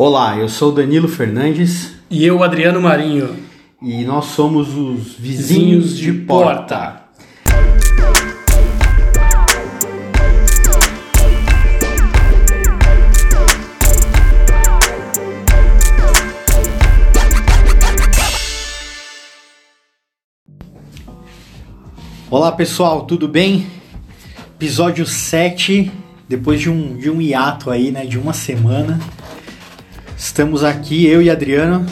Olá, eu sou Danilo Fernandes E eu, Adriano Marinho. e nós somos os vizinhos de porta. Olá pessoal, tudo bem? Episódio 7, depois de um, de um hiato aí, né, de uma semana. Estamos aqui, eu e Adriano,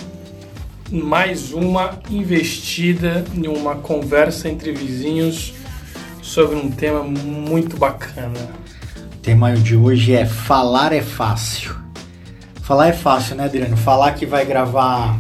Mais uma investida em uma conversa entre vizinhos sobre um tema muito bacana. O tema de hoje é falar é fácil. Falar é fácil, né, Adriano? Falar que vai gravar,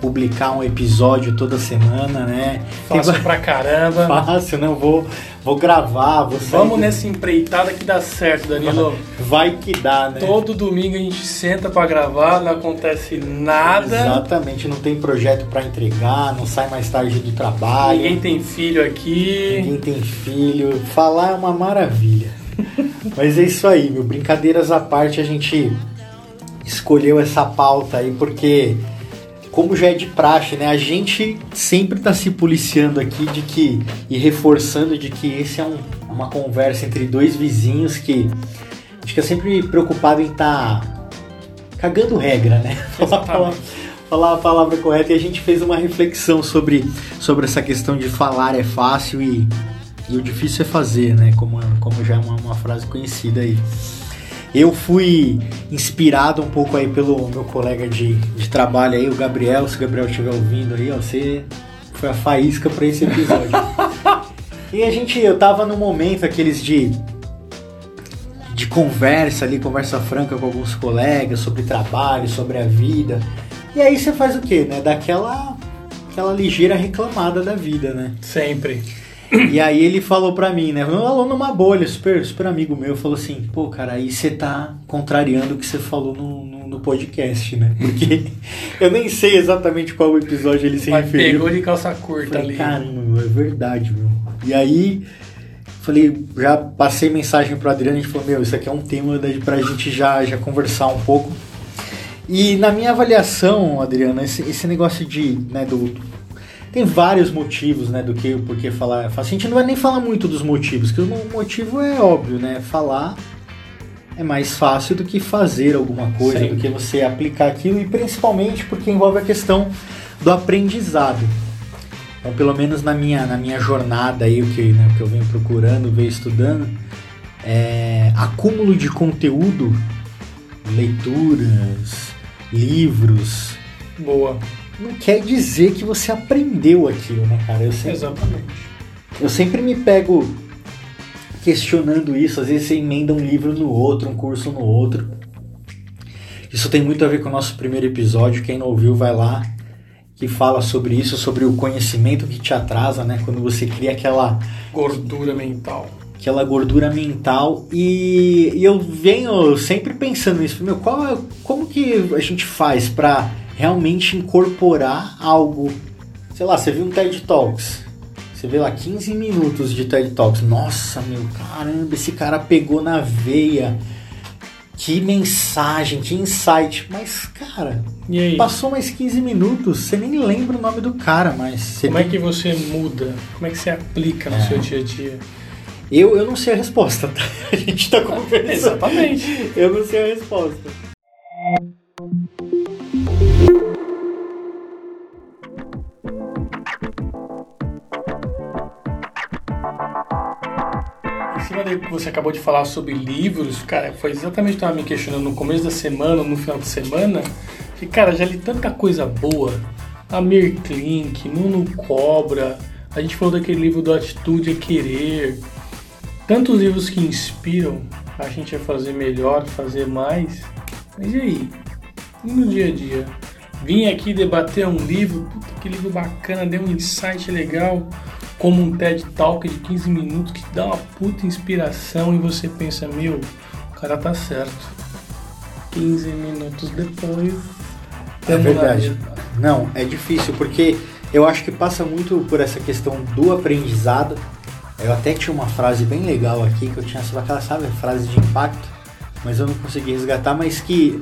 publicar um episódio toda semana, né? Fácil Tem- pra caramba. Fácil? Eu vou, vou gravar, vou sair Vamos nessa empreitada que dá certo, Danilo. Vai que dá, né? Todo domingo a gente senta pra gravar, não acontece nada. Exatamente, não tem projeto pra entregar, não sai mais tarde do trabalho. Ninguém tem filho aqui. Ninguém tem filho. Falar é uma maravilha. Mas é isso aí, meu. Brincadeiras à parte, a gente escolheu essa pauta aí porque, como já é de praxe, né? A gente sempre tá se policiando aqui de que e reforçando de que esse é um- uma conversa entre dois vizinhos que a gente fica sempre preocupado em estar cagando regra, né? Falar, falar, falar a palavra correta e a gente fez uma reflexão sobre, sobre essa questão de falar é fácil e, e o difícil é fazer, né? Como, como já é uma, uma frase conhecida aí. Eu fui inspirado um pouco aí pelo meu colega de, de trabalho aí, o Gabriel. Se o Gabriel estiver ouvindo aí, ó, você foi a faísca para esse episódio. e a gente, eu tava num momento aqueles de de conversa ali, conversa franca com alguns colegas sobre trabalho, sobre a vida. E aí você faz o quê, né? Daquela aquela ligeira reclamada da vida, né? Sempre. E aí ele falou pra mim, né? Um aluno numa bolha, super, super amigo meu, falou assim, pô, cara, aí você tá contrariando o que você falou no, no, no podcast, né? Porque eu nem sei exatamente qual episódio ele se Mas referiu. pegou de calça curta Falei, ali. caramba, é verdade, meu. E aí, falei, já passei mensagem pro Adriano, a gente falou, meu, isso aqui é um tema da- pra gente já, já conversar um pouco. E na minha avaliação, Adriano, esse, esse negócio de, né, do... Tem vários motivos, né, do que o porquê falar é fácil. A gente não vai nem falar muito dos motivos, que o mo- motivo é óbvio, né? Falar é mais fácil do que fazer alguma coisa, Sim. do que você aplicar aquilo, e principalmente porque envolve a questão do aprendizado. Então, pelo menos na minha, na minha jornada aí, o que, né, o que eu venho procurando, venho estudando, é acúmulo de conteúdo, leituras, livros, Boa. Não quer dizer que você aprendeu aquilo, né, cara? Eu sempre, Exatamente. eu sempre me pego questionando isso, às vezes você emenda um livro no outro, um curso no outro. Isso tem muito a ver com o nosso primeiro episódio, quem não ouviu vai lá, que fala sobre isso, sobre o conhecimento que te atrasa, né? Quando você cria aquela Gordura mental. aquela gordura mental e, e eu venho sempre pensando nisso, meu, qual é, como que a gente faz para realmente incorporar algo? Sei lá, você viu um TED Talks, você vê lá 15 minutos de TED Talks, nossa, meu, caramba, esse cara pegou na veia. Que mensagem, que insight. Mas, cara, passou mais 15 minutos, você nem lembra o nome do cara, mas Como é tem- que você muda? Como é que você aplica no É. seu dia a dia? eu, eu não sei a resposta, tá? A gente tá conversando. Exatamente. Eu não sei a resposta. Você acabou de falar sobre livros, cara, foi exatamente o que eu tava me questionando no começo da semana, no final de semana. Que, cara, já li tanta coisa boa. Amir Klink, Nuno Cobra. A gente falou daquele livro do Atitude é Querer. Tantos livros que inspiram a gente a fazer melhor, fazer mais. Mas e aí? E no dia a dia? Vim aqui debater um livro, puta que livro bacana, deu um insight legal, como um TED Talk de 15 minutos que dá uma puta inspiração e você pensa, meu, o cara tá certo. 15 minutos depois. É verdade. Não, é difícil porque eu acho que passa muito por essa questão do aprendizado. Eu até tinha uma frase bem legal aqui que eu tinha aquela, sabe, frase de impacto, mas eu não consegui resgatar, mas que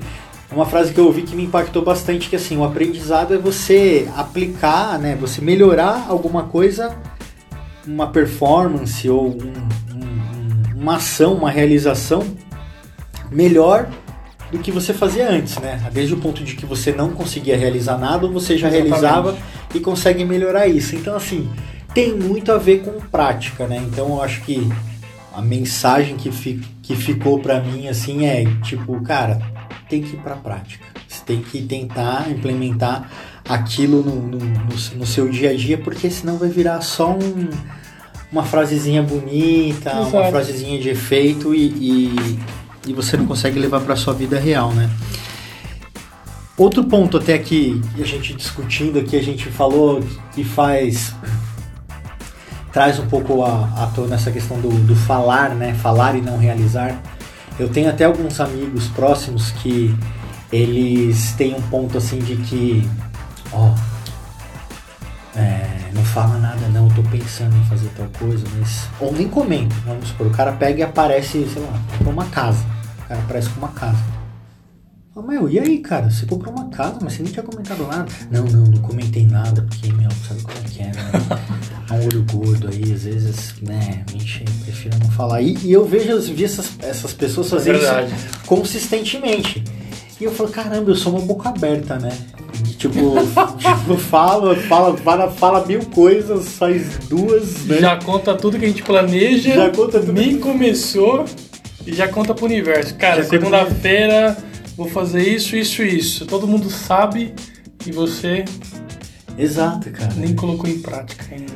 uma frase que eu ouvi que me impactou bastante, que assim, o aprendizado é você aplicar, né, você melhorar alguma coisa, uma performance ou um, um, uma ação, uma realização melhor do que você fazia antes, né? Desde o ponto de que você não conseguia realizar nada, você já Exatamente. realizava e consegue melhorar isso. Então, assim, tem muito a ver com prática, né? Então, eu acho que a mensagem que, fi, que ficou para mim, assim, é tipo, cara, tem que ir pra prática. Você tem que tentar implementar aquilo no, no, no, no seu dia a dia, porque senão vai virar só um, uma frasezinha bonita, Exato. uma frasezinha de efeito e, e e você não consegue levar para sua vida real, né? Outro ponto até que a gente discutindo aqui, a gente falou que faz traz um pouco a, à tona essa questão do, do falar, né? Falar e não realizar. Eu tenho até alguns amigos próximos que eles têm um ponto assim de que, ó, é, não fala nada não, eu tô pensando em fazer tal coisa, mas. Ou nem comenta, vamos supor, o cara pega e aparece, sei lá, pra uma casa. O cara aparece com uma casa. Oh, meu, e aí, cara? Você comprou uma casa, mas você nem tinha comentado nada. Não, não, não comentei nada, porque, meu, sabe como é que é, né? Há um olho gordo aí, às vezes, né, gente prefere não falar. E, e eu vejo, eu vi essas, essas pessoas fazerem é isso consistentemente. E eu falo, caramba, eu sou uma boca aberta, né? Tipo, tipo fala, fala, fala, fala mil coisas, faz duas, né? Já conta tudo que a gente planeja. Já conta tudo. Nem começou e já conta pro universo. Cara, segunda-feira vou fazer isso, isso e isso. Todo mundo sabe e você. Exato, cara. Nem colocou em prática ainda.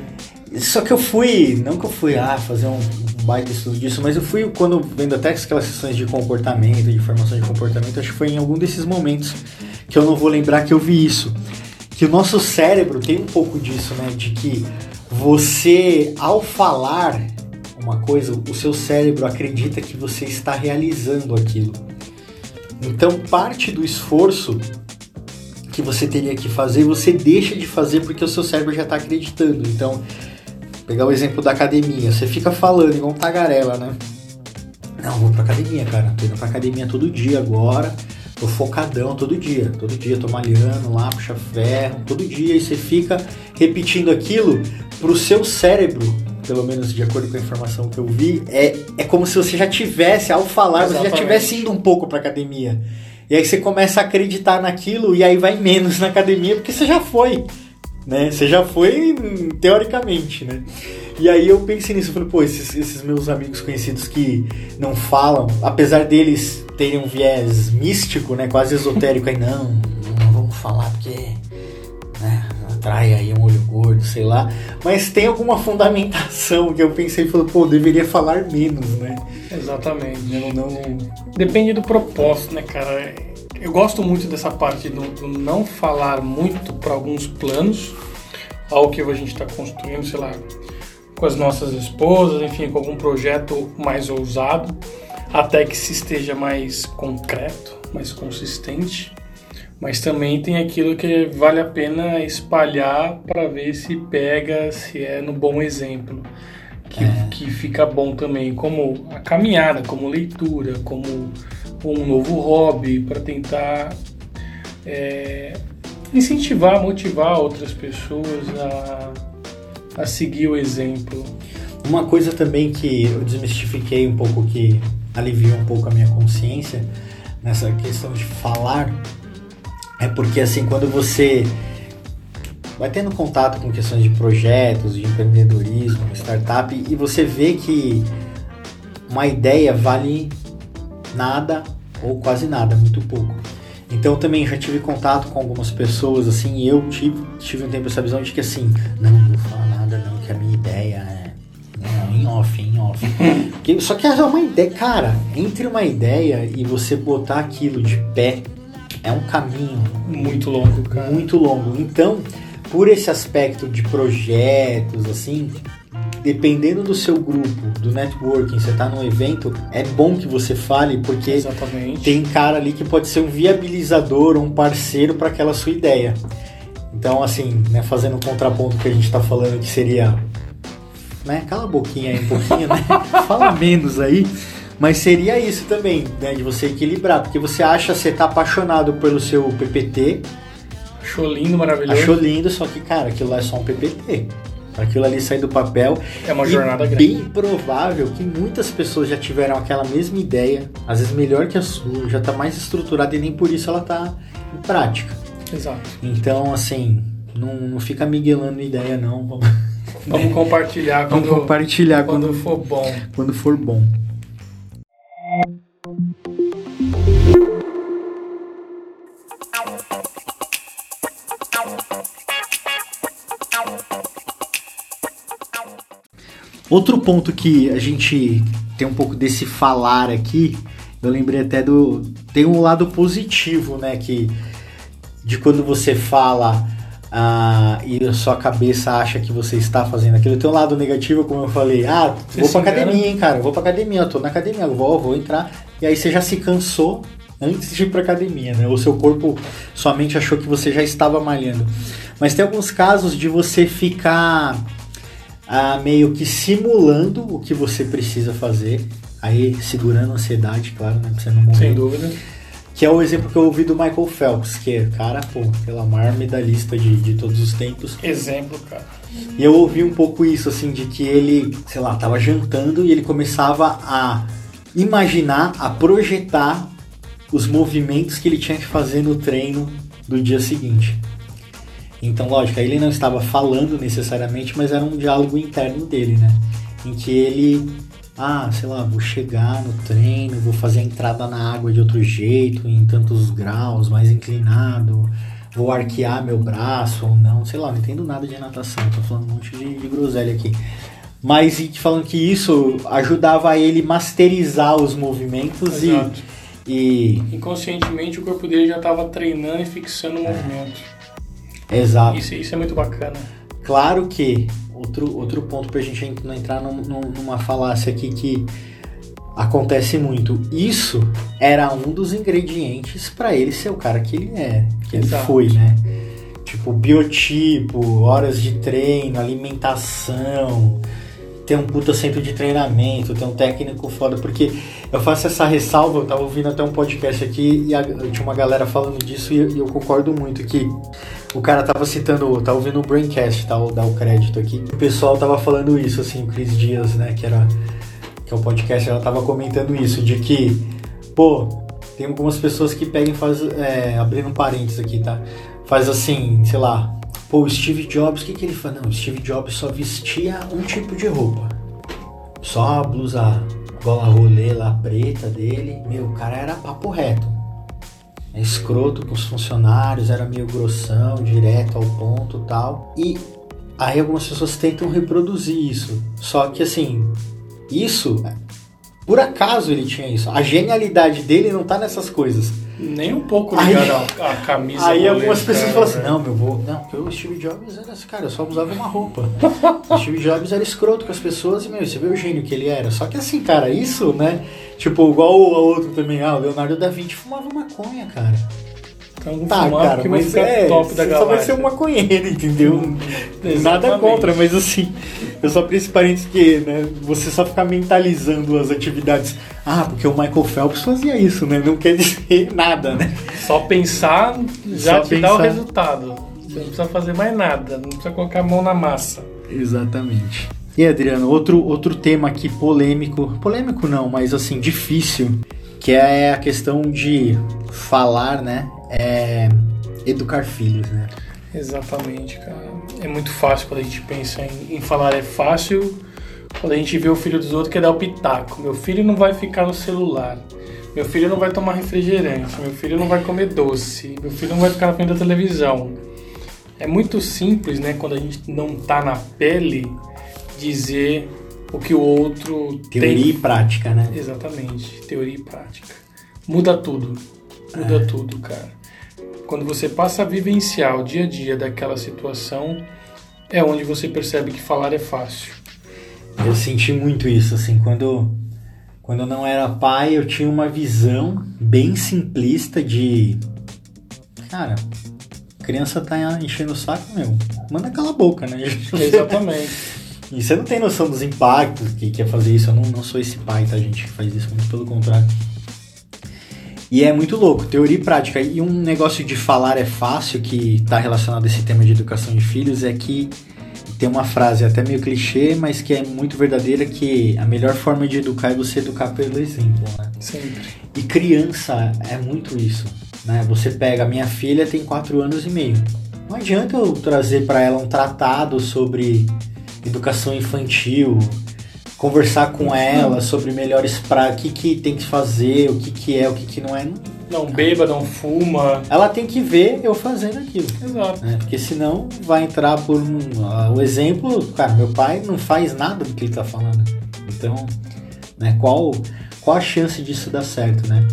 Só que eu fui, não que eu fui ah, fazer um, um baita estudo disso, mas eu fui quando vendo até aquelas sessões de comportamento, de formação de comportamento, acho que foi em algum desses momentos que eu não vou lembrar que eu vi isso. Que o nosso cérebro tem um pouco disso, né? De que você, ao falar uma coisa, o seu cérebro acredita que você está realizando aquilo. Então, parte do esforço que você teria que fazer, você deixa de fazer porque o seu cérebro já está acreditando. Então, pegar o exemplo da academia, você fica falando igual um tagarela, né? Não, vou pra academia, cara. Tô indo pra academia todo dia agora tô focadão todo dia. Todo dia tô malhando lá, puxa ferro, todo dia. E você fica repetindo aquilo pro seu cérebro, pelo menos de acordo com a informação que eu vi, é, é como se você já tivesse, ao falar, Exatamente. você já tivesse indo um pouco pra academia. E aí você começa a acreditar naquilo e aí vai menos na academia porque você já foi, né? Você já foi teoricamente, né? E aí eu pensei nisso, eu falei, pô, esses, esses meus amigos conhecidos que não falam, apesar deles terem um viés místico, né, quase esotérico, aí não, não vamos falar porque né, atrai aí um olho gordo, sei lá, mas tem alguma fundamentação que eu pensei e falei, pô, deveria falar menos, né? Exatamente. Não, não... Depende do propósito, né, cara? Eu gosto muito dessa parte do, do não falar muito para alguns planos, algo que a gente está construindo, sei lá, com as nossas esposas, enfim, com algum projeto mais ousado até que se esteja mais concreto, mais consistente. Mas também tem aquilo que vale a pena espalhar para ver se pega, se é no bom exemplo. Que, é. que fica bom também, como a caminhada, como leitura, como um novo hobby, para tentar é, incentivar, motivar outras pessoas a, a seguir o exemplo. Uma coisa também que eu desmistifiquei um pouco que aliviou um pouco a minha consciência nessa questão de falar é porque assim quando você vai tendo contato com questões de projetos, de empreendedorismo, startup e você vê que uma ideia vale nada ou quase nada, muito pouco. Então também já tive contato com algumas pessoas assim, e eu tive, tive um tempo essa visão de que assim, não, não vou falar nada não, que a minha ideia é não, em off, em off. Só que é uma ideia, cara, entre uma ideia e você botar aquilo de pé é um caminho muito longo, cara. Muito longo. Então, por esse aspecto de projetos, assim, dependendo do seu grupo, do networking, você tá num evento, é bom que você fale, porque Exatamente. tem cara ali que pode ser um viabilizador, um parceiro para aquela sua ideia. Então, assim, né, fazendo um contraponto que a gente está falando que seria né? Cala a boquinha aí um pouquinho, né? Fala menos aí. Mas seria isso também, né? De você equilibrar. Porque você acha, você tá apaixonado pelo seu PPT. Achou lindo, maravilhoso. Achou lindo, só que, cara, aquilo lá é só um PPT. Aquilo ali sair do papel. É uma jornada grande. bem provável que muitas pessoas já tiveram aquela mesma ideia, às vezes melhor que a sua, já tá mais estruturada e nem por isso ela tá em prática. Exato. Então, assim, não, não fica miguelando ideia, não. Vamos, Vamos compartilhar vamos quando, compartilhar quando quando, for bom. quando for bom. Outro ponto que a gente tem um pouco desse falar aqui, eu lembrei até do. Tem um lado positivo, né? Que de quando você fala ah, e a sua cabeça acha que você está fazendo aquilo. Tem um lado negativo, como eu falei, ah, Você vou pra engana. academia, hein, cara, vou pra academia, eu tô na academia, eu vou, vou entrar. E aí você já se cansou antes de ir pra academia, né? O seu corpo, sua mente achou que você já estava malhando. Mas tem alguns casos de você ficar ah, meio que simulando o que você precisa fazer. Aí segurando a ansiedade, claro, né? Pra você não morrer. Sem dúvida. Que é o exemplo que eu ouvi do Michael Phelps, que é, cara, pô, pela maior medalhista de, de todos os tempos. Exemplo, cara. E eu ouvi um pouco isso, assim, de que ele, sei lá, tava jantando e ele começava a imaginar, a projetar os movimentos que ele tinha que fazer no treino do dia seguinte. Então, lógico, ele não estava falando necessariamente, mas era um diálogo interno dele, né? Em que ele, ah, sei lá, vou chegar no treino, vou fazer a entrada na água de outro jeito, em tantos graus, mais inclinado, vou arquear meu braço ou não, sei lá, não entendo nada de natação, tô falando um monte de, de groselha aqui. Mas e falando que isso ajudava ele masterizar os movimentos e, Exato. e. Inconscientemente o corpo dele já estava treinando e fixando o movimento. Exato. Isso, isso é muito bacana. Claro que outro, outro ponto pra gente não entrar num- num- numa falácia aqui que acontece muito. Isso era um dos ingredientes pra ele ser o cara que ele é, que ele Exato. foi, né? Tipo, biotipo, horas de treino, alimentação, ter um puta centro de treinamento, ter um técnico foda, porque eu faço essa ressalva, eu tava ouvindo até um podcast aqui e a- tinha uma galera falando disso e, e eu concordo muito que o cara tava citando, tava ouvindo o Braincast, tá? Vou dar o crédito aqui. O pessoal tava falando isso, assim, o Cris Dias, né, que era que é o podcast, ela tava comentando isso, de que, pô, tem algumas pessoas que pegam e fazem, é, abrindo parênteses aqui, tá? Faz assim, sei lá, pô, o Steve Jobs, o que que ele faz? Não, o Steve Jobs só vestia um tipo de roupa. Só a blusa gola rolê lá preta dele. Meu, o cara era papo reto. É escroto com os funcionários, era meio grossão, direto ao ponto tal. E aí algumas pessoas tentam reproduzir isso. Só que assim, isso, por acaso ele tinha isso. A genialidade dele não tá nessas coisas. Nem um pouco Aí- ligado à à camisa. Aí algumas pessoas falam assim, né? não, meu vou. Não, porque o Steve Jobs era esse cara, eu só usava uma roupa. o Steve Jobs era escroto com as pessoas e, meu, você vê o gênio que ele era. Só que assim, cara, isso, né? Tipo, igual o outro também, ah, o Leonardo da Vinci fumava maconha, cara. Então, Tá, cara, vai mas é, top da você só vai galáxia. ser um maconheiro, entendeu? Nada Exatamente. contra, mas assim, eu só fiz esse parênteses que, né, você só ficar mentalizando as atividades. Ah, porque o Michael Phelps fazia isso, né? Não quer dizer nada, né? Só pensar já Só te dá o pensar. resultado. Você não precisa fazer mais nada, não precisa colocar a mão na massa. Exatamente. E Adriano, outro, outro tema aqui polêmico, polêmico não, mas assim, difícil, que é a questão de falar, né? É educar filhos, né? Exatamente, cara. É muito fácil quando a gente pensa em, em falar é fácil, quando a gente vê o filho dos outros quer dar o pitaco. Meu filho não vai ficar no celular. Meu filho não vai tomar refrigerante. Meu filho não vai comer doce. Meu filho não vai ficar na frente da televisão. É muito simples, né, quando a gente não tá na pele, dizer o que o outro Teoria tem e prática, né? Exatamente, teoria e prática. Muda tudo. Muda É. tudo, cara. Quando você passa a vivenciar o dia a dia daquela situação, é onde você percebe que falar é fácil. Eu senti muito isso, assim, quando, quando eu não era pai, eu tinha uma visão bem simplista de. Cara, criança tá enchendo o saco, meu. Manda cala a boca, né? Exatamente. E você não tem noção dos impactos que quer fazer isso. Eu não, não sou esse pai, tá, gente? Que faz isso, muito pelo contrário. E é muito louco, teoria e prática. E um negócio de falar é fácil, que está relacionado a esse tema de educação de filhos, é que tem uma frase até meio clichê, mas que é muito verdadeira, que a melhor forma de educar é você educar pelo exemplo, né? Sempre. E criança é muito isso, né? Você pega, minha filha tem 4 anos e meio. Não adianta eu trazer para ela um tratado sobre educação infantil, conversar com ela sobre melhores para o que, que tem que fazer, o que, que é, o que, que não é. Não beba, não fuma. Ela tem que ver eu fazendo aquilo. Exato. Né? Porque senão vai entrar por um. Uh, o exemplo, cara, meu pai não faz nada do que ele tá falando. Então, né, qual, qual a chance disso dar certo, né?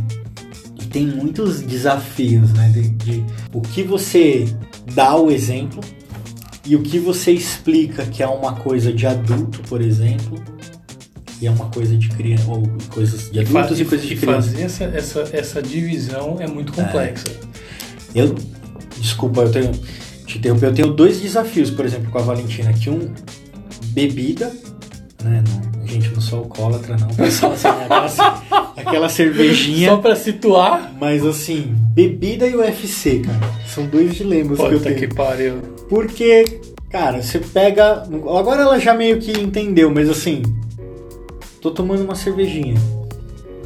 E tem muitos desafios, né? De, de o que você dá o exemplo e o que você explica que é uma coisa de adulto, por exemplo, e é uma coisa de criança, ou coisas de adultos e, e coisas de criança. fazer essa, essa, essa divisão é muito complexa. É. Eu, desculpa, eu tenho, te interromper, eu tenho dois desafios, por exemplo, com a Valentina, que um, bebida, né, não, gente, não sou alcoólatra não, assim, aquela, aquela cervejinha. Só pra situar. Mas assim, bebida e UFC, cara, são dois dilemas Puta que eu tenho. que pariu. Porque, cara, você pega, agora ela já meio que entendeu, mas assim, Tô tomando uma cervejinha.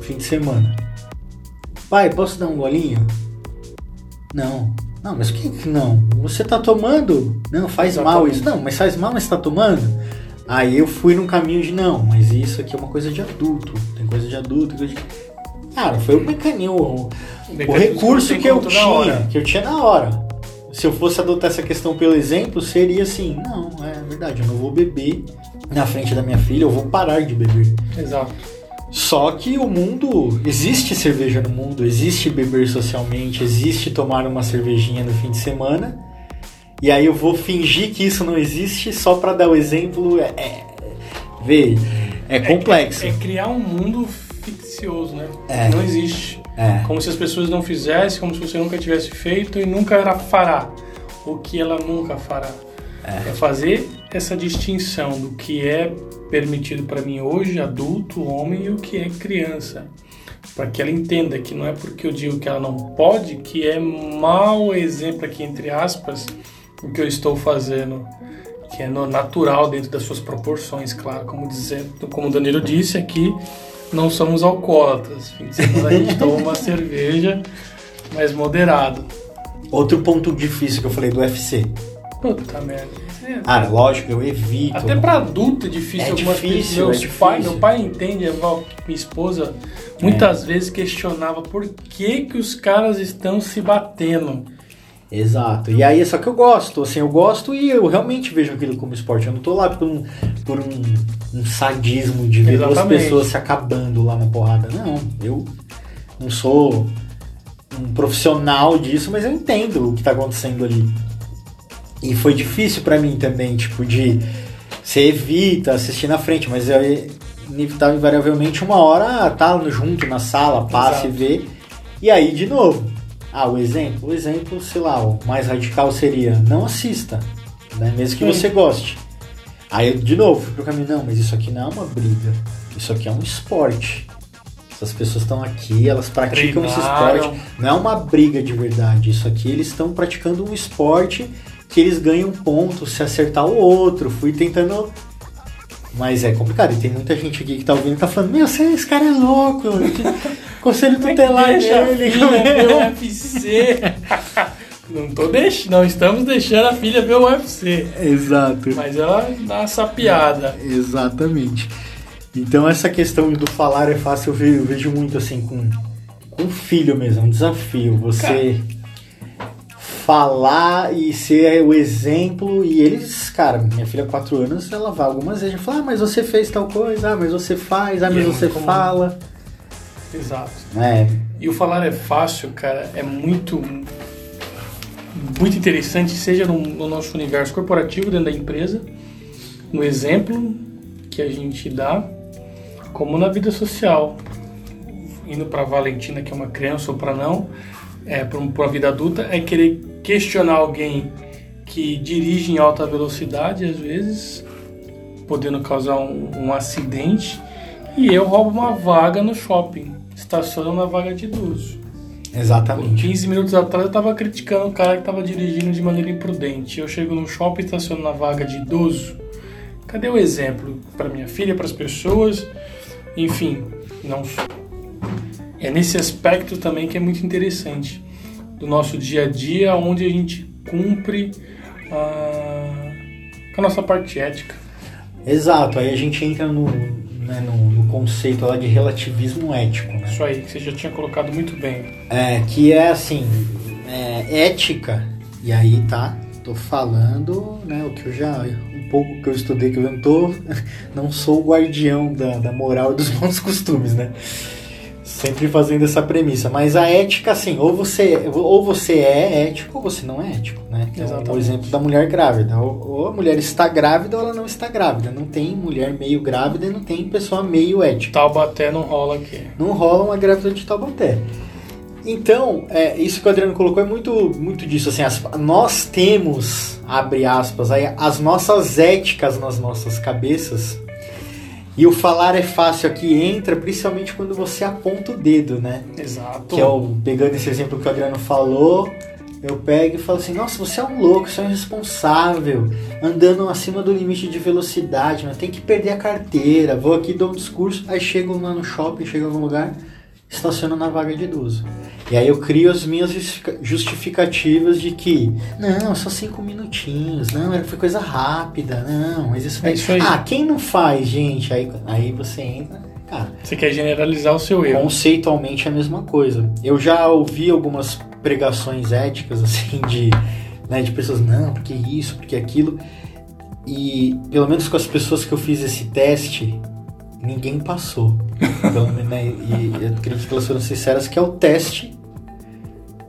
Fim de semana. Pai, posso dar um golinho? Não. Não, mas o que que não? Você tá tomando? Não, faz Exatamente. mal isso. Não, mas faz mal, mas você tá tomando? Aí eu fui num caminho de não, mas isso aqui é uma coisa de adulto. Tem coisa de adulto. Coisa de... Cara, foi o mecanismo, o, o recurso que eu tinha, que eu tinha na hora. Se eu fosse adotar essa questão pelo exemplo, seria assim, não, é verdade, eu não vou beber na frente da minha filha, eu vou parar de beber. Exato. Só que o mundo. Existe cerveja no mundo, existe beber socialmente, existe tomar uma cervejinha no fim de semana. E aí eu vou fingir que isso não existe só para dar o exemplo. É, é, vê, é complexo. É, é, criar um mundo ficcioso, né? É. Não existe. É. Como se as pessoas não fizessem, como se você nunca tivesse feito e nunca fará o que ela nunca fará. É. é fazer essa distinção do que é permitido para mim hoje, adulto, homem, e o que é criança. Para que ela entenda que não é porque eu digo que ela não pode, que é mau exemplo aqui, entre aspas, o que eu estou fazendo. Que é natural dentro das suas proporções, claro. Como, dizer, como o Danilo disse aqui, não somos alcoólatras. Fim de semana a gente toma uma cerveja, mas moderado. Outro ponto difícil que eu falei do UFC. Puta merda. É. Ah, lógico, eu evito. Até pra adulto é difícil. É difícil, Meus é difícil. Pai, meu pai entende, minha esposa muitas é. vezes questionava por que que os caras estão se batendo. Exato. E aí, só que eu gosto, assim, eu gosto e eu realmente vejo aquilo como esporte. Eu não tô lá por um, por um, um sadismo de ver Exatamente. duas pessoas se acabando lá na porrada. Não, eu não sou um profissional disso, mas eu entendo o que tá acontecendo ali. E foi difícil para mim também, tipo, de. Você evita assistir na frente, mas eu inevitável, invariavelmente, uma hora tá junto na sala, passa Exato. e vê. E aí, de novo. Ah, o exemplo? O exemplo, sei lá, o mais radical seria não assista, né? Mesmo que Sim. você goste. Aí, de novo, fui pro caminho, não, mas isso aqui não é uma briga. Isso aqui é um esporte. Essas pessoas estão aqui, elas praticam Treinaram. esse esporte. Não é uma briga de verdade. Isso aqui eles estão praticando um esporte que eles ganham pontos se acertar o outro. Fui tentando. Mas é complicado. E tem muita gente aqui que tá ouvindo e tá falando: Meu, esse cara é louco. Conselho tutelar dele. Filha ver UFC. Não, tô deix... não estamos deixando a filha ver o UFC. Exato. Mas ela dá essa piada. Exatamente. Então essa questão do falar é fácil, eu vejo, eu vejo muito assim com, com filho mesmo, é um desafio. Você. Cara falar e ser o exemplo. E eles, cara, minha filha, 4 anos, ela vai algumas vezes e fala: Ah, mas você fez tal coisa, ah, mas você faz, ah, mas é você fala. Exato. É. E o falar é fácil, cara, é muito. Muito interessante, seja no, no nosso universo corporativo, dentro da empresa, no exemplo que a gente dá, como na vida social. Indo para Valentina, que é uma criança, ou para não, é, para uma vida adulta, é querer questionar alguém que dirige em alta velocidade, às vezes, podendo causar um, um acidente e eu roubo uma vaga no shopping, estaciono na vaga de idoso. Exatamente. 15 minutos atrás eu tava criticando o cara que tava dirigindo de maneira imprudente. Eu chego no shopping e estaciono na vaga de idoso. Cadê o exemplo para minha filha, para as pessoas? Enfim, não é nesse aspecto também que é muito interessante do nosso dia a dia, onde a gente cumpre ah, com a nossa parte ética. Exato, aí a gente entra no, né, no, no, conceito lá de relativismo ético. Né? Isso aí, que você já tinha colocado muito bem. É, que é assim, é, ética, e aí tá, tô falando né, o que eu já, um pouco que eu estudei, que eu não tô, não sou o guardião da, da moral e dos bons costumes, né? Sempre fazendo essa premissa. Mas a ética, assim, ou você, ou você é ético ou você não é ético, né? Então, o exemplo da mulher grávida. Ou, ou, a mulher está grávida ou ela não está grávida. Não tem mulher meio grávida e não tem pessoa meio ética. Taubaté não rola aqui. Não rola uma grávida de Taubaté. Então, é, isso que o Adriano colocou é muito, muito disso. Assim, as, nós temos, abre aspas, aí, as nossas éticas nas nossas cabeças e o falar é fácil aqui entra principalmente quando você aponta o dedo, né? Exato. Que é o, pegando esse exemplo que o Adriano falou, eu pego e falo assim, nossa, você é um louco, você é um irresponsável, andando acima do limite de velocidade, mas tem que perder a carteira, vou aqui dou um discurso, aí chego lá no shopping, chego em algum lugar, estaciono na vaga de idoso. E aí eu crio as minhas justificativas de que, não, só cinco minutinhos, não, foi coisa rápida, não, mas isso, é isso aí. Ah, quem não faz, gente? Aí, aí você entra. Cara, você quer generalizar o seu erro. Conceitualmente é a mesma coisa. Eu já ouvi algumas pregações éticas, assim, de, né, de pessoas, não, porque isso, porque aquilo. E pelo menos com as pessoas que eu fiz esse teste, ninguém passou. Então, né, e que elas foram sinceras que é o teste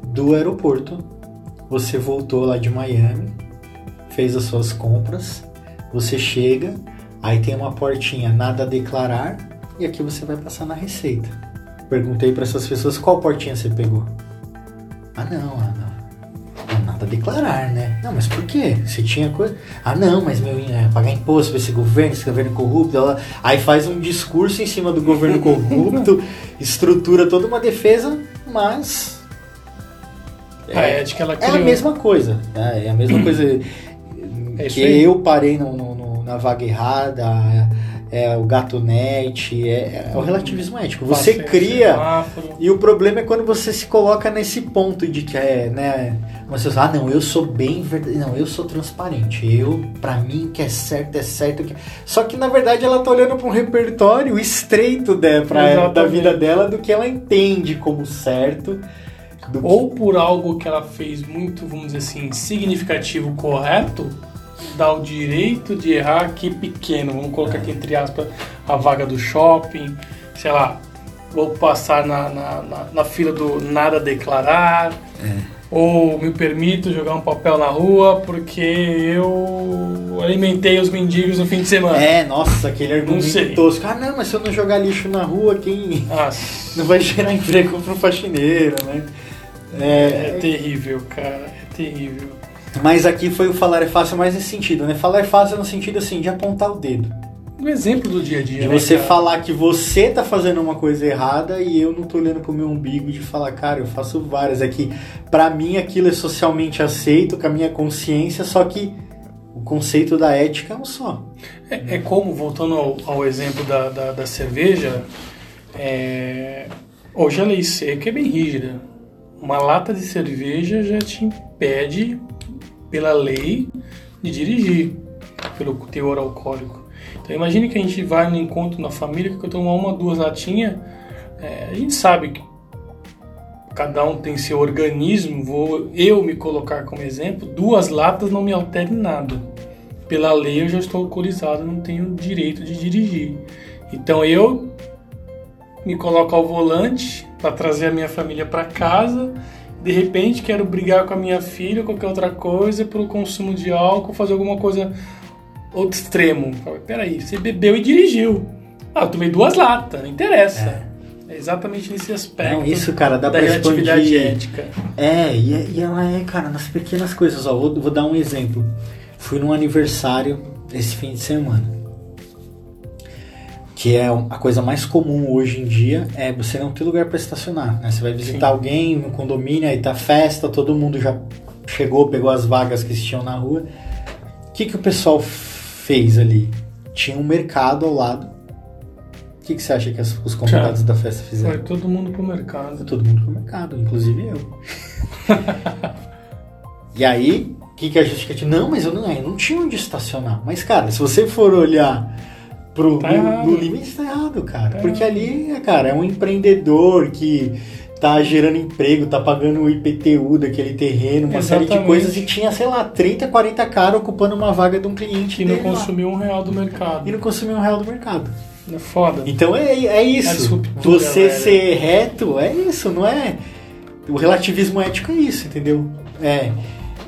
do aeroporto. Você voltou lá de Miami, fez as suas compras, você chega, aí tem uma portinha nada a declarar e aqui você vai passar na receita. Perguntei para essas pessoas qual portinha você pegou. Ah não, ah não declarar, né? Não, mas por quê? Você tinha coisa. Ah, não, mas meu, é, pagar imposto pra esse governo, esse governo corrupto. Ela... Aí faz um discurso em cima do governo corrupto, estrutura toda uma defesa, mas. É, a ética ela criou. é a mesma coisa. Né? É a mesma coisa é que eu parei no, no, na vaga errada é o gato net, é, é o relativismo ético. Você cria e o problema é quando você se coloca nesse ponto de que é, né, você fala, ah, não, eu sou bem verdade, não, eu sou transparente. Eu, para mim, que é certo é certo. Que... Só que na verdade ela tá olhando para um repertório estreito né, pra, da vida dela do que ela entende como certo. Ou por algo que ela fez muito, vamos dizer assim, significativo, correto, dá o direito de errar aqui pequeno, vamos colocar aqui entre aspas a vaga do shopping, sei lá, vou passar na, na, na, na fila do nada declarar, é. ou me permito jogar um papel na rua porque eu alimentei os mendigos no fim de semana. É, nossa, aquele argumento tosco. Ah, não, mas se eu não jogar lixo na rua, quem não vai gerar emprego pro faxineiro, né? É, é terrível, cara, é terrível. Mas aqui foi o falar é fácil mais nesse sentido, né? Falar é fácil no sentido assim, de apontar o dedo. Um exemplo do dia a dia. De né, você cara? falar que você tá fazendo uma coisa errada e eu não tô olhando pro meu umbigo de falar, cara, eu faço várias. É que pra mim aquilo é socialmente aceito, com a minha consciência, só que o conceito da ética é um só. É, é como, voltando ao, ao exemplo da, da, da cerveja, é... hoje a lei seca é bem rígida. Uma lata de cerveja já te impede pela lei de dirigir, pelo teor alcoólico. Então imagine que a gente vai no encontro na família que eu tomo uma, duas latinhas, é, a gente sabe que cada um tem seu organismo, vou eu me colocar como exemplo, duas latas não me alterem nada. Pela lei eu já estou alcoolizado, não tenho direito de dirigir. Então eu me coloco ao volante para trazer a minha família para casa de repente quero brigar com a minha filha ou qualquer outra coisa pelo consumo de álcool, fazer alguma coisa outro extremo. Peraí, você bebeu e dirigiu. Ah, eu tomei duas latas, não interessa. É. é exatamente nesse aspecto. Não, isso, cara, dá da pra expandir. ética. É, e, e, ela é, cara, nas pequenas coisas. Ó, vou, vou dar um exemplo. Fui num aniversário esse fim de semana. Que é a coisa mais comum hoje em dia, é você não ter lugar para estacionar. Né? Você vai visitar Sim. alguém no condomínio, aí tá festa, todo mundo já chegou, pegou as vagas que existiam na rua. O que, que o pessoal fez ali? Tinha um mercado ao lado. O que, que você acha que as- os convidados da festa Foi fizeram? todo mundo pro mercado. Todo mundo pro mercado, inclusive eu. e aí, o que, que a justificativa? Não, mas eu não, eu não tinha onde estacionar. Mas, cara, se você for olhar pro, Tá no, no limite, tá errado, cara. Tá Porque errado. ali, cara, é um empreendedor que tá gerando emprego, tá pagando o IPTU daquele terreno, uma série de Exatamente. coisas, e tinha, sei lá, 30, 40 caras ocupando uma vaga de um cliente Que não dele lá. consumiu um real do mercado. E não consumiu um real do mercado. É foda. Então é, é A isso. disruptura, Você velho. ser reto é isso, não é? O relativismo ético é isso, entendeu? É.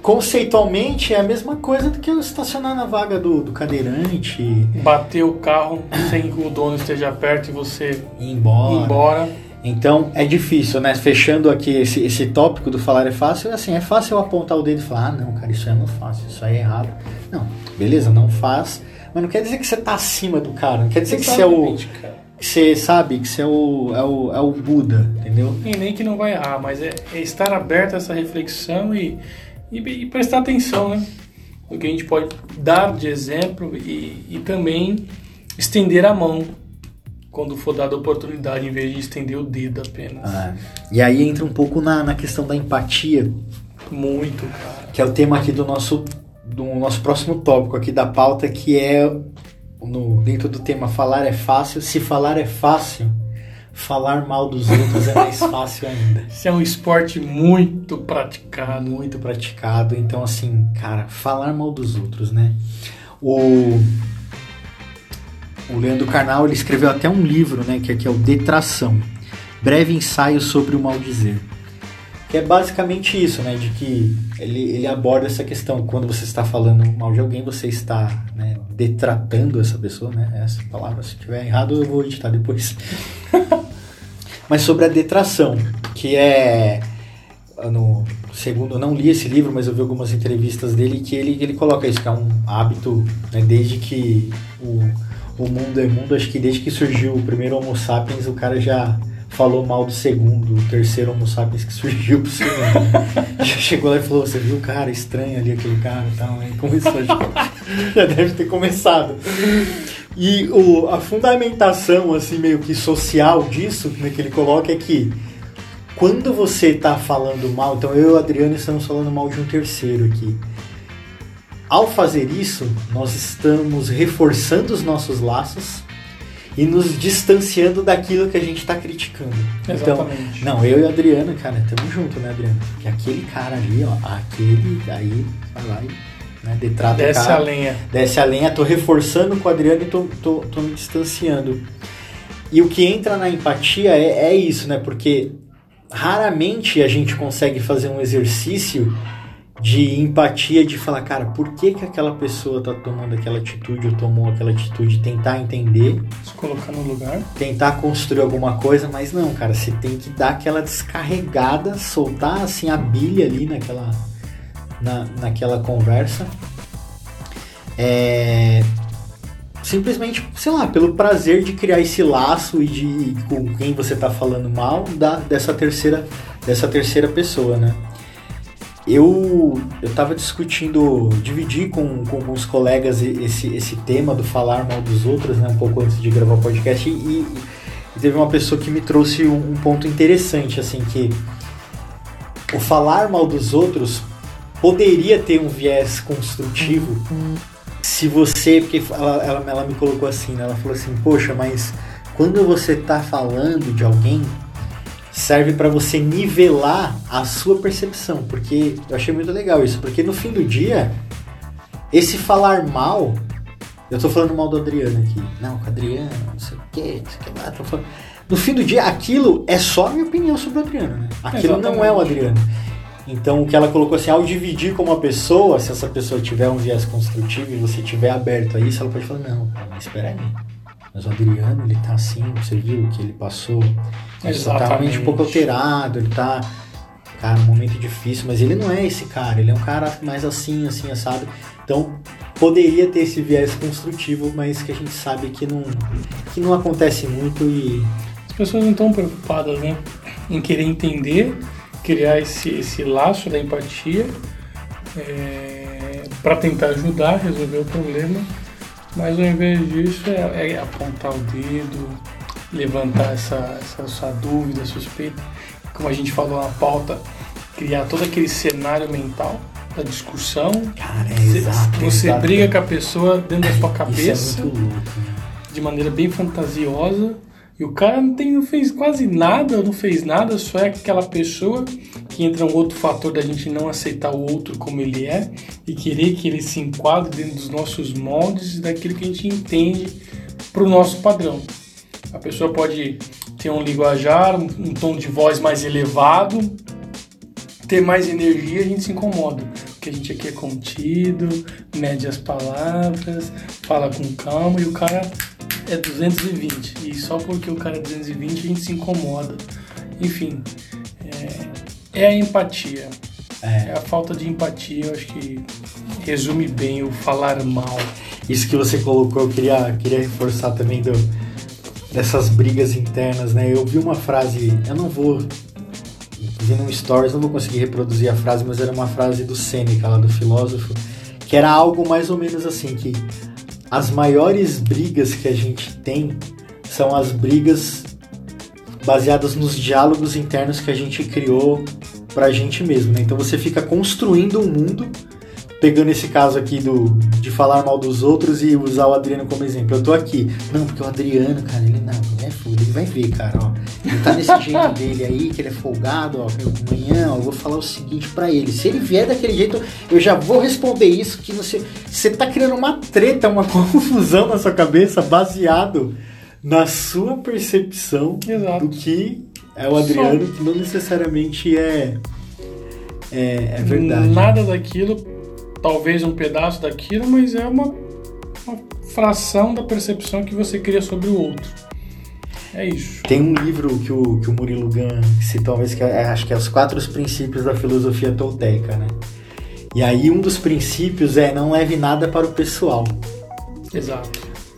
Conceitualmente é a mesma coisa do que eu estacionar na vaga do, do cadeirante Bater o carro sem que o dono esteja perto e você ir ir embora. embora. Então é difícil, né? Fechando aqui esse, esse tópico do falar é fácil, assim, é fácil eu apontar o dedo e falar, ah, não, cara, isso aí eu não faço, isso aí é errado. Não, beleza, não faz. Mas não quer dizer que você tá acima do cara, não quer dizer que você é o. Exatamente, cara. Que você sabe que você é o, é o, é o Buda, entendeu? E nem que não vai errar, mas é, é estar aberto a essa reflexão e, e, e prestar atenção, né? No que a gente pode dar de exemplo e, e também estender a mão quando for dada a oportunidade, em vez de estender o dedo apenas. Ah, e aí entra um pouco na, na questão da empatia, Muito, cara. que é o tema aqui do nosso, do nosso próximo tópico aqui da pauta, que é no, dentro do tema falar é fácil. Se falar é fácil, falar mal dos outros é mais fácil ainda. Isso é um esporte muito praticado. Muito praticado. Então, assim, cara, falar mal dos outros, né? O, o Leandro Carnal ele escreveu até um livro, né? Que aqui é o Detração. Breve ensaio sobre o maldizer. Que é basicamente isso, né? De que ele, ele aborda essa questão. Quando você está falando mal de alguém, você está né, detratando essa pessoa, né? Essa palavra, se tiver errado, eu vou editar depois. Mas sobre a detração, que é no segundo, eu não li esse livro, mas eu vi algumas entrevistas dele que ele, ele coloca isso, que é um hábito, né, desde que o, o mundo é mundo, acho que desde que surgiu o primeiro Homo sapiens, o cara já falou mal do segundo, o terceiro Homo sapiens que surgiu pro segundo. né? já chegou lá e falou, você viu o cara estranho ali, aquele cara e tal, aí começou, já, já deve ter começado. E o, a fundamentação, assim, meio que social disso, né, que ele coloca é que quando você está falando mal, então eu e o Adriano estamos falando mal de um terceiro aqui. Ao fazer isso, nós estamos reforçando os nossos laços e nos distanciando daquilo que a gente está criticando. Então, Exatamente. não, eu e o Adriano, cara, estamos juntos, né, Adriano? Porque aquele cara ali, ó, aquele aí, vai lá e né, detrata o Desce cara a lenha. desce a lenha, tô reforçando com o Adriano e tô, tô, tô me distanciando. E o que entra na empatia é, é isso, né? Porque raramente a gente consegue fazer um exercício de empatia, de falar, cara, por que, que aquela pessoa tá tomando aquela atitude ou tomou aquela atitude, tentar entender, Se colocar no lugar. tentar construir alguma coisa, mas não, cara, você tem que dar aquela descarregada, soltar assim a bilha ali naquela, na, naquela conversa. É, simplesmente, sei lá, pelo prazer de criar esse laço e de com quem você tá falando mal da, dessa terceira dessa terceira pessoa, né? Eu eu tava discutindo, dividi com, com alguns colegas esse, esse tema do falar mal dos outros, né, um pouco antes de gravar o podcast e, e teve uma pessoa que me trouxe um, um ponto interessante, assim, que o falar mal dos outros poderia ter um viés construtivo se você, porque ela, ela, ela me colocou assim, né? Ela falou assim, poxa, mas quando você tá falando de alguém, serve para você nivelar a sua percepção, porque eu achei muito legal isso, porque no fim do dia, esse falar mal, eu tô falando mal do Adriano aqui, não, com o Adriano, não sei o que, não sei o que lá, tô falando. No fim do dia, aquilo é só a minha opinião sobre o Adriano, né? Aquilo não é o Adriano. Então, o que ela colocou assim, ao dividir com uma pessoa, se essa pessoa tiver um viés construtivo e você tiver aberto a isso, ela pode falar, não, mas espera aí. Mas o Adriano, ele tá assim, você viu o que ele passou? Ele tá realmente um pouco alterado, ele tá, cara, um momento difícil, mas ele não é esse cara, ele é um cara mais assim, assim, assado. Então, poderia ter esse viés construtivo, mas que a gente sabe que não, que não acontece muito e. As pessoas não estão preocupadas, né? Em querer entender, criar esse, esse laço da empatia é, para tentar ajudar a resolver o problema, mas ao invés disso é, é apontar o dedo, levantar essa, essa sua dúvida, suspeita, como a gente falou na pauta, criar todo aquele cenário mental da discussão. Cara, é exato. Você exato. briga com a pessoa dentro da sua cabeça Isso é louco. né? de maneira bem fantasiosa e o cara não, tem, não fez quase nada, não fez nada, só é aquela pessoa que entra um outro fator da gente não aceitar o outro como ele é e querer que ele se enquadre dentro dos nossos moldes e daquilo que a gente entende para o nosso padrão. A pessoa pode ter um linguajar, um, um tom de voz mais elevado, ter mais energia, a gente se incomoda. Porque a gente aqui é contido, mede as palavras, fala com calma e o cara é 220. E só porque o cara é 220 a gente se incomoda. Enfim, é, é a empatia. É. a falta de empatia, eu acho que resume bem o falar mal. Isso que você colocou, eu queria, queria reforçar também do, dessas brigas internas, né? Eu vi uma frase, eu não vou vi num stories, não vou conseguir reproduzir a frase, mas era uma frase do Sêneca, lá do filósofo, que era algo mais ou menos assim, que as maiores brigas que a gente tem são as brigas baseadas nos diálogos internos que a gente criou pra gente mesmo, né? Então você fica construindo um mundo, pegando esse caso aqui do de falar mal dos outros e usar o Adriano como exemplo. Eu tô aqui, não, porque o Adriano, cara, ele não, ele é foda, ele vai ver, cara, ó. Ele tá nesse jeito dele aí, que ele é folgado, ó. Amanhã, ó, eu vou falar o seguinte pra ele. Se ele vier daquele jeito, eu já vou responder isso, que você. Você tá criando uma treta, uma confusão na sua cabeça baseado na sua percepção Exato. do que é o Adriano, que não necessariamente é. É, é verdade. Nada daquilo, talvez um pedaço daquilo, mas é uma, uma fração da percepção que você cria sobre o outro. É isso. Tem um livro que o, que o Murilo Gun citou que é, acho que é Os Quatro Princípios da Filosofia Tolteca, né? E aí um dos princípios é não leve nada para o pessoal. Exato.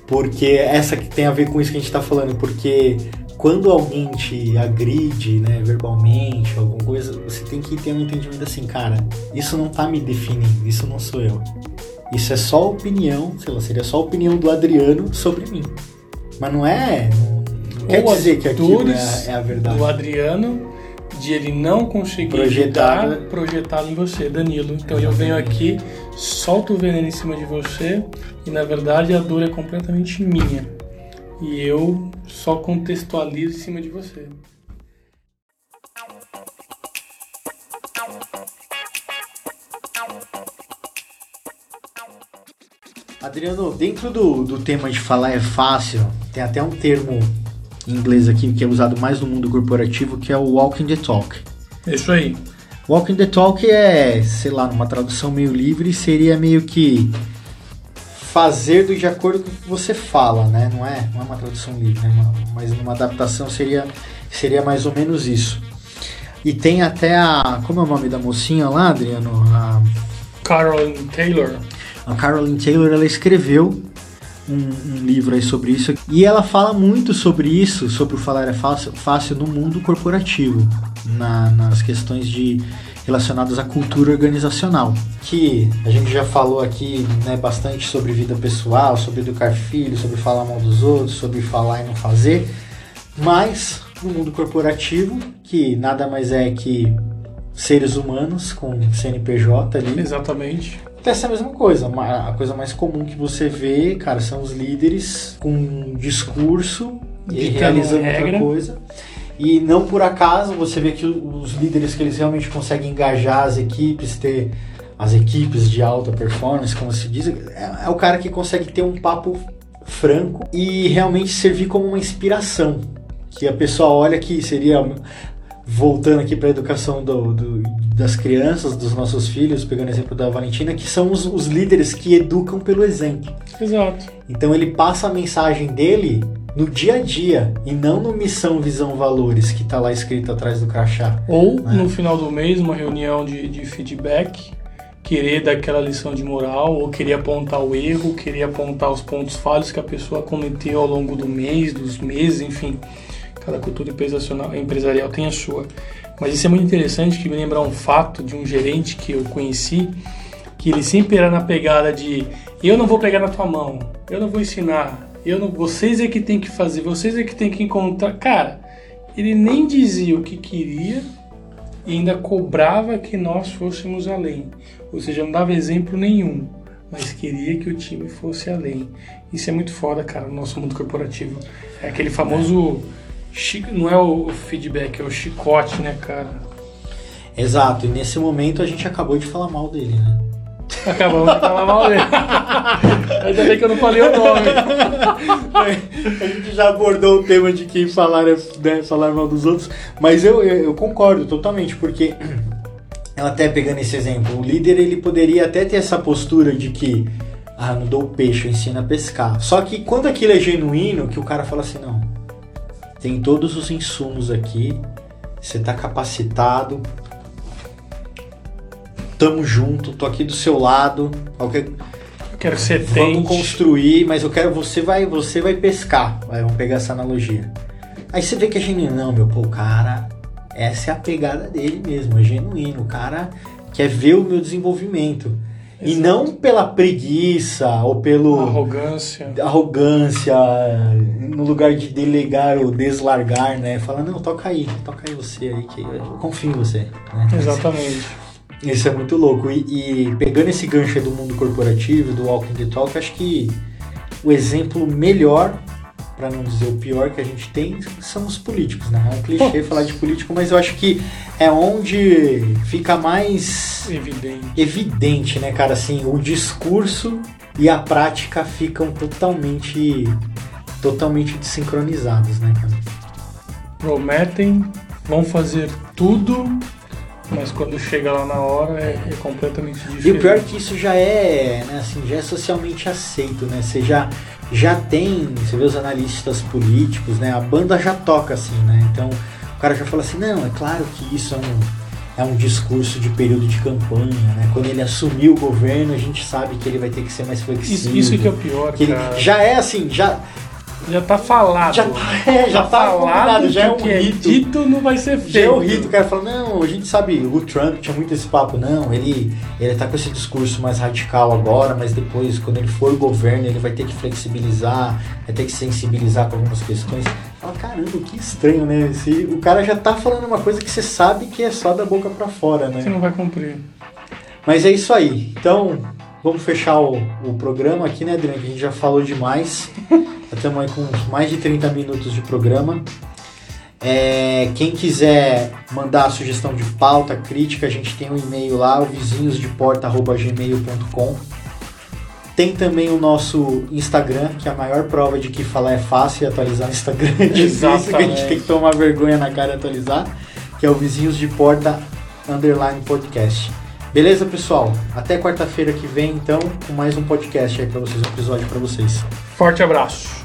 Porque essa que tem a ver com isso que a gente está falando, porque quando alguém te agride, né, verbalmente, alguma coisa, você tem que ter um entendimento assim, cara, isso não tá me definindo, isso não sou eu. Isso é só opinião, sei lá, seria só a opinião do Adriano sobre mim. Mas não é. Quer Ou dizer que aquilo é, a- é a verdade. Do Adriano, de ele não conseguir Projetar, né? projetá-lo em você, Danilo. Então eu venho aqui, solto o veneno em cima de você e na verdade a dor é completamente minha. E eu só contextualizo em cima de você. Adriano, dentro do, do tema de falar é fácil, tem até um termo em inglês aqui que é usado mais no mundo corporativo, que é o walking the talk. Isso aí. Walking the talk é, sei lá, numa tradução meio livre, seria meio que fazer do de acordo com o que você fala, né? Não é, não é uma tradução livre, né? Mas numa adaptação seria, seria mais ou menos isso. E tem até a. Como é o nome da mocinha lá, Adriano? A, Carolyn Taylor. a Caroline Taylor ela escreveu um, um livro aí sobre isso e ela fala muito sobre isso, sobre o falar é fácil, fácil no mundo corporativo, na- nas questões de relacionadas à cultura organizacional, que a gente já falou aqui né, bastante sobre vida pessoal, sobre educar filhos, sobre falar mal dos outros, sobre falar e não fazer, mas no mundo corporativo, que nada mais é que seres humanos com CNPJ ali, Exatamente. Acontece a mesma coisa. A coisa mais comum que você vê, cara, são os líderes com um discurso e realizando regra. outra coisa. E não por acaso você vê que os líderes que eles realmente conseguem engajar as equipes, ter as equipes de alta performance, como se diz, é, é o cara que consegue ter um papo franco e realmente servir como uma inspiração. Que a pessoa olha que seria voltando aqui para a educação do- do- das crianças, dos nossos filhos, pegando o exemplo da Valentina, que são os, os líderes que educam pelo exemplo. Exato. Então ele passa a mensagem dele no dia a dia e não no missão, visão, valores que está lá escrito atrás do crachá. Ou É. no final do mês, uma reunião de, de feedback, querer dar aquela lição de moral, ou querer apontar o erro, querer apontar os pontos falhos que a pessoa cometeu ao longo do mês, dos meses, enfim. Cada cultura empresarial tem a sua. Mas isso é muito interessante que me lembra um fato de um gerente que eu conheci, que ele sempre era na pegada de eu não vou pegar na tua mão, eu não vou ensinar, eu não, vocês é que tem que fazer, vocês é que tem que encontrar. Cara, ele nem dizia o que queria e ainda cobrava que nós fôssemos além. Ou seja, não dava exemplo nenhum, mas queria que o time fosse além. Isso é muito foda, cara, no nosso mundo corporativo. É aquele famoso. Não é o feedback, é o chicote, né, cara? Exato, e nesse momento a gente acabou de falar mal dele, né? Acabamos de falar mal dele. Ainda bem que eu não falei o nome. a gente já abordou o tema de quem falar, né, falar mal dos outros, mas eu, eu, eu concordo totalmente, porque até pegando esse exemplo, o líder ele poderia até ter essa postura de que ah, não dou peixe, eu ensino a pescar. Só que quando aquilo é genuíno, que o cara fala assim, não, tem todos os insumos aqui, você está capacitado, tamo junto, tô aqui do seu lado. Qualquer... Eu quero ser Vamos tente. construir, mas eu quero você vai você vai pescar. Vai, vamos pegar essa analogia. Aí você vê que é genuíno, não, meu, pô, o cara, essa é a pegada dele mesmo, é genuíno. O cara quer ver o meu desenvolvimento. Exato. E não pela preguiça ou pelo. Arrogância. Arrogância, no lugar de delegar ou deslargar, né? Fala, não, toca aí, toca aí você aí, que eu confio em você. Né? Exatamente. Isso é muito louco. E, e, pegando esse gancho do mundo corporativo, do Walking the Talk, acho que o exemplo melhor, para não dizer o pior que a gente tem, são os políticos, né? É um clichê falar de político, mas eu acho que é onde fica mais evidente, evidente né, cara? Assim, o discurso e a prática ficam totalmente, totalmente desincronizados, né, cara? Prometem, vão fazer tudo mas quando chega lá na hora é, é completamente diferente. E o pior é que isso já é, né, assim, já é socialmente aceito, né? Você já, já tem, você vê os analistas políticos, né? A banda já toca assim, né? Então o cara já fala assim, não, é claro que isso é um, é um discurso de período de campanha, né? Quando ele assumir o governo, a gente sabe que ele vai ter que ser mais flexível. Isso, isso que é o pior, que cara. já é assim, já já tá falado. Já, é, já tá, tá falado, já é um é rito. É dito não vai ser feito. Já é o rito, o cara fala, não, a gente sabe, o Trump tinha muito esse papo, não, ele, ele tá com esse discurso mais radical agora, mas depois, quando ele for governo, ele vai ter que flexibilizar, vai ter que sensibilizar com algumas questões. Fala, caramba, que estranho, né? Esse, o cara já tá falando uma coisa que você sabe que é só da boca para fora, né? Você não vai cumprir. Mas é isso aí. Então, vamos fechar o, o programa aqui, né, Adriano? A gente já falou demais. Estamos aí com mais de 30 minutos de programa. É, quem quiser mandar sugestão de pauta, crítica, a gente tem um e-mail lá, o vizinhosdeporta.gmail.com. Tem também o nosso Instagram, que é a maior prova de que falar é fácil e atualizar no Instagram é difícil, que a gente tem que tomar vergonha na cara e atualizar, que é o Vizinhos de Porta Underline Podcast. Beleza, pessoal? Até quarta-feira que vem, então, com mais um podcast aí para vocês, um episódio para vocês. Forte abraço.